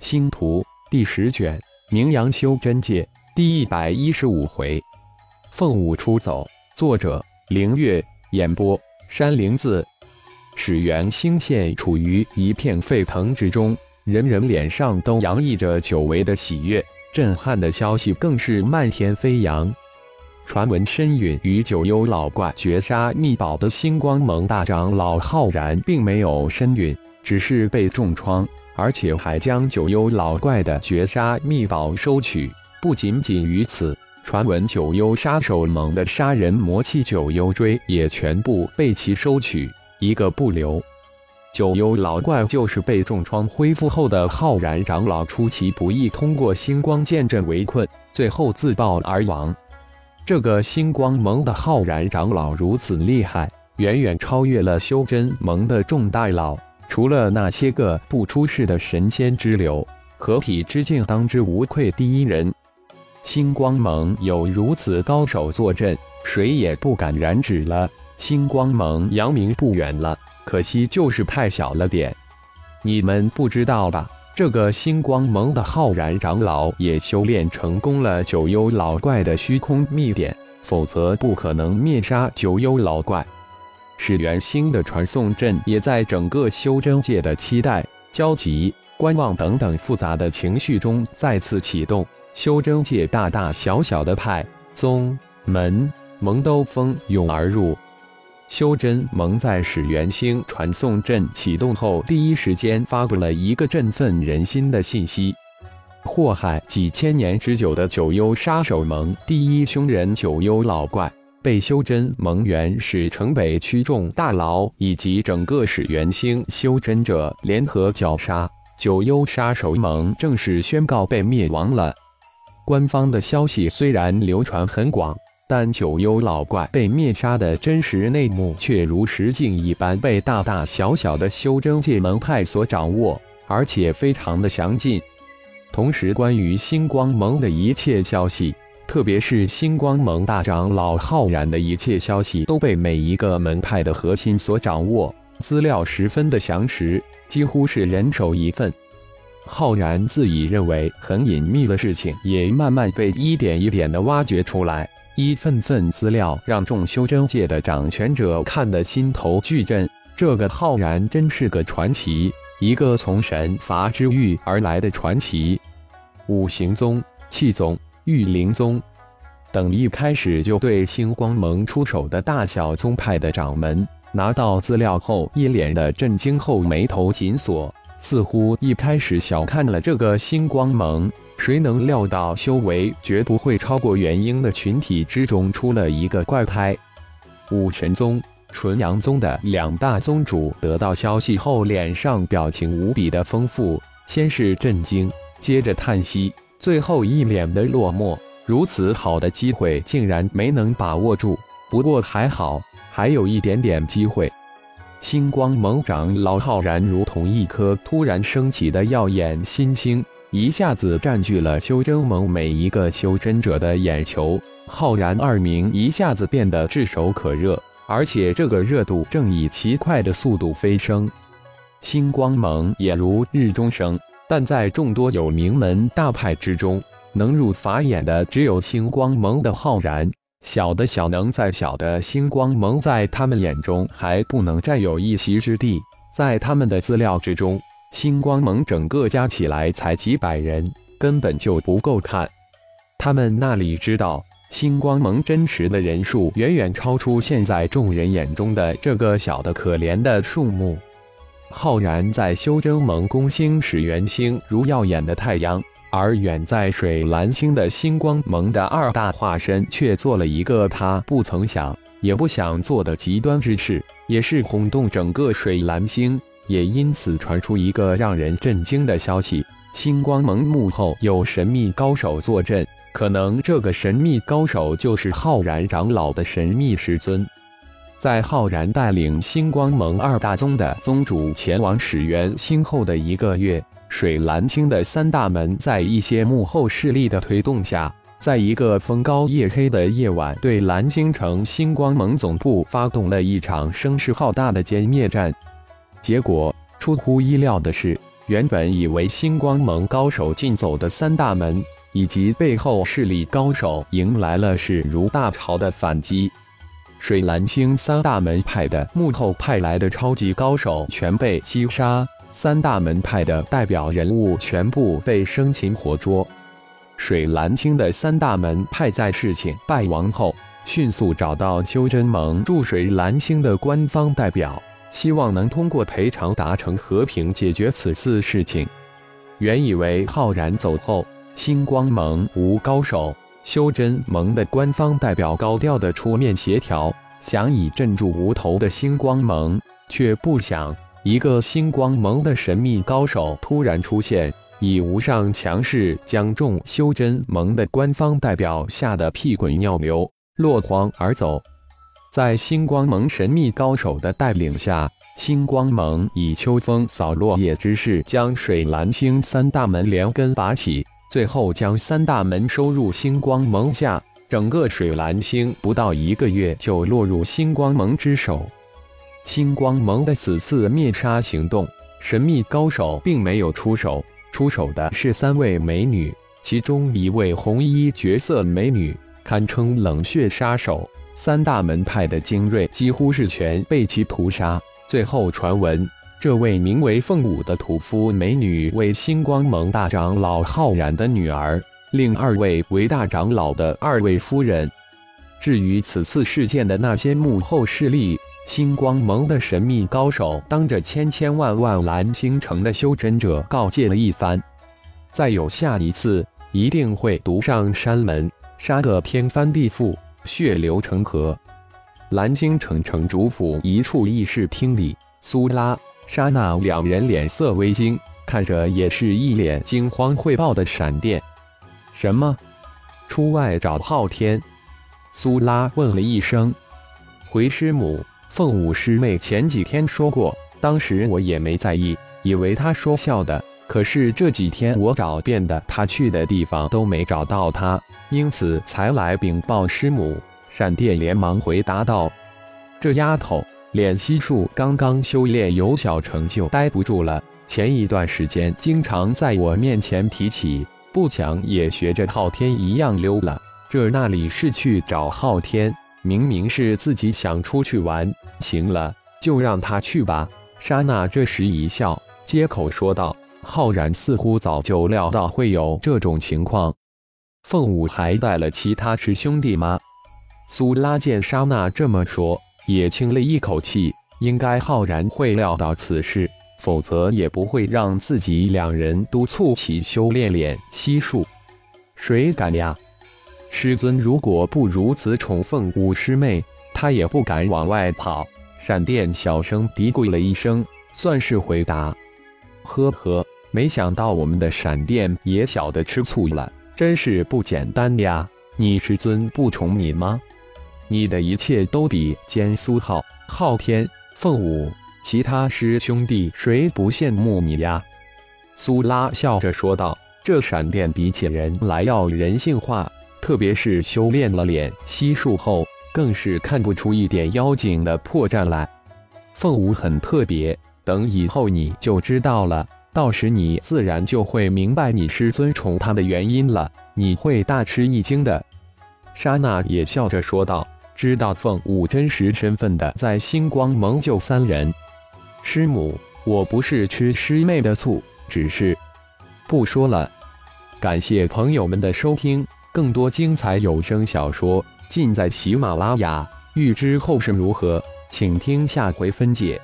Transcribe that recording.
星图第十卷，名扬修真界第一百一十五回，凤舞出走。作者：凌月。演播：山灵子。始元星县处于一片沸腾之中，人人脸上都洋溢着久违的喜悦。震撼的消息更是漫天飞扬。传闻身陨与九幽老怪绝杀秘宝的星光盟大长老浩然，并没有身陨，只是被重创。而且还将九幽老怪的绝杀秘宝收取。不仅仅于此，传闻九幽杀手盟的杀人魔器九幽锥也全部被其收取，一个不留。九幽老怪就是被重创恢复后的浩然长老，出其不意通过星光剑阵围困，最后自爆而亡。这个星光盟的浩然长老如此厉害，远远超越了修真盟的众大佬。除了那些个不出世的神仙之流，合体之境当之无愧第一人。星光盟有如此高手坐镇，谁也不敢染指了。星光盟扬名不远了，可惜就是太小了点。你们不知道吧？这个星光盟的浩然长老也修炼成功了九幽老怪的虚空秘典，否则不可能灭杀九幽老怪。始元星的传送阵也在整个修真界的期待、焦急、观望等等复杂的情绪中再次启动。修真界大大小小的派、宗、门、盟都蜂拥而入。修真盟在始元星传送阵启动后，第一时间发布了一个振奋人心的信息：祸害几千年之久的九幽杀手盟第一凶人九幽老怪。被修真盟元始城北区众大佬以及整个始元星修真者联合绞杀九幽杀手盟，正式宣告被灭亡了。官方的消息虽然流传很广，但九幽老怪被灭杀的真实内幕却如实境一般被大大小小的修真界门派所掌握，而且非常的详尽。同时，关于星光盟的一切消息。特别是星光盟大长老浩然的一切消息都被每一个门派的核心所掌握，资料十分的详实，几乎是人手一份。浩然自以认为很隐秘的事情，也慢慢被一点一点的挖掘出来，一份份资料让众修真界的掌权者看得心头巨震。这个浩然真是个传奇，一个从神罚之域而来的传奇。五行宗、气宗。玉灵宗等一开始就对星光盟出手的大小宗派的掌门拿到资料后，一脸的震惊，后眉头紧锁，似乎一开始小看了这个星光盟。谁能料到修为绝不会超过元婴的群体之中出了一个怪胎？武神宗、纯阳宗的两大宗主得到消息后，脸上表情无比的丰富，先是震惊，接着叹息。最后一脸的落寞，如此好的机会竟然没能把握住。不过还好，还有一点点机会。星光盟长老浩然如同一颗突然升起的耀眼新星，一下子占据了修真盟每一个修真者的眼球。浩然二名一下子变得炙手可热，而且这个热度正以奇快的速度飞升。星光盟也如日中升。但在众多有名门大派之中，能入法眼的只有星光盟的浩然。小的小能再小的星光盟，在他们眼中还不能占有一席之地。在他们的资料之中，星光盟整个加起来才几百人，根本就不够看。他们那里知道，星光盟真实的人数远远超出现在众人眼中的这个小的可怜的数目。浩然在修真盟攻星始元星如耀眼的太阳，而远在水蓝星的星光盟的二大化身却做了一个他不曾想也不想做的极端之事，也是轰动整个水蓝星。也因此传出一个让人震惊的消息：星光盟幕后有神秘高手坐镇，可能这个神秘高手就是浩然长老的神秘师尊。在浩然带领星光盟二大宗的宗主前往始元星后的一个月，水蓝星的三大门在一些幕后势力的推动下，在一个风高夜黑的夜晚，对蓝星城星光盟总部发动了一场声势浩大的歼灭战。结果出乎意料的是，原本以为星光盟高手尽走的三大门，以及背后势力高手迎来了势如大潮的反击。水蓝星三大门派的幕后派来的超级高手全被击杀，三大门派的代表人物全部被生擒活捉。水蓝星的三大门派在事情败亡后，迅速找到修真盟驻水蓝星的官方代表，希望能通过赔偿达成和平解决此次事情。原以为浩然走后，星光盟无高手。修真盟的官方代表高调的出面协调，想以镇住无头的星光盟，却不想一个星光盟的神秘高手突然出现，以无上强势将众修真盟的官方代表吓得屁滚尿流，落荒而走。在星光盟神秘高手的带领下，星光盟以秋风扫落叶之势，将水蓝星三大门连根拔起。最后将三大门收入星光盟下，整个水蓝星不到一个月就落入星光盟之手。星光盟的此次灭杀行动，神秘高手并没有出手，出手的是三位美女，其中一位红衣绝色美女堪称冷血杀手，三大门派的精锐几乎是全被其屠杀。最后传闻。这位名为凤舞的屠夫美女为星光盟大长老浩然的女儿，另二位为大长老的二位夫人。至于此次事件的那些幕后势力，星光盟的神秘高手当着千千万万蓝星城的修真者告诫了一番：再有下一次，一定会毒上山门，杀个天翻地覆，血流成河。蓝星城城主府一处议事厅里，苏拉。刹那，两人脸色微惊，看着也是一脸惊慌汇报的闪电。什么？出外找昊天？苏拉问了一声。回师母，凤舞师妹前几天说过，当时我也没在意，以为她说笑的。可是这几天我找遍的她去的地方都没找到她，因此才来禀报师母。闪电连忙回答道：“这丫头。”脸悉数刚刚修炼有小成就，待不住了。前一段时间经常在我面前提起，不强也学着昊天一样溜了。这那里是去找昊天，明明是自己想出去玩。行了，就让他去吧。莎娜这时一笑，接口说道：“浩然似乎早就料到会有这种情况。凤舞还带了其他师兄弟吗？”苏拉见莎娜这么说。也轻了一口气，应该浩然会料到此事，否则也不会让自己两人督促其修炼炼悉术。谁敢呀？师尊如果不如此宠凤舞师妹，他也不敢往外跑。闪电小声嘀咕了一声，算是回答。呵呵，没想到我们的闪电也晓得吃醋了，真是不简单呀！你师尊不宠你吗？你的一切都比兼苏浩、昊天、凤舞其他师兄弟谁不羡慕你呀？苏拉笑着说道：“这闪电比起人来要人性化，特别是修炼了脸息术后，更是看不出一点妖精的破绽来。凤舞很特别，等以后你就知道了，到时你自然就会明白你师尊宠他的原因了，你会大吃一惊的。”莎娜也笑着说道。知道凤舞真实身份的，在星光盟就三人。师母，我不是吃师妹的醋，只是不说了。感谢朋友们的收听，更多精彩有声小说尽在喜马拉雅。欲知后事如何，请听下回分解。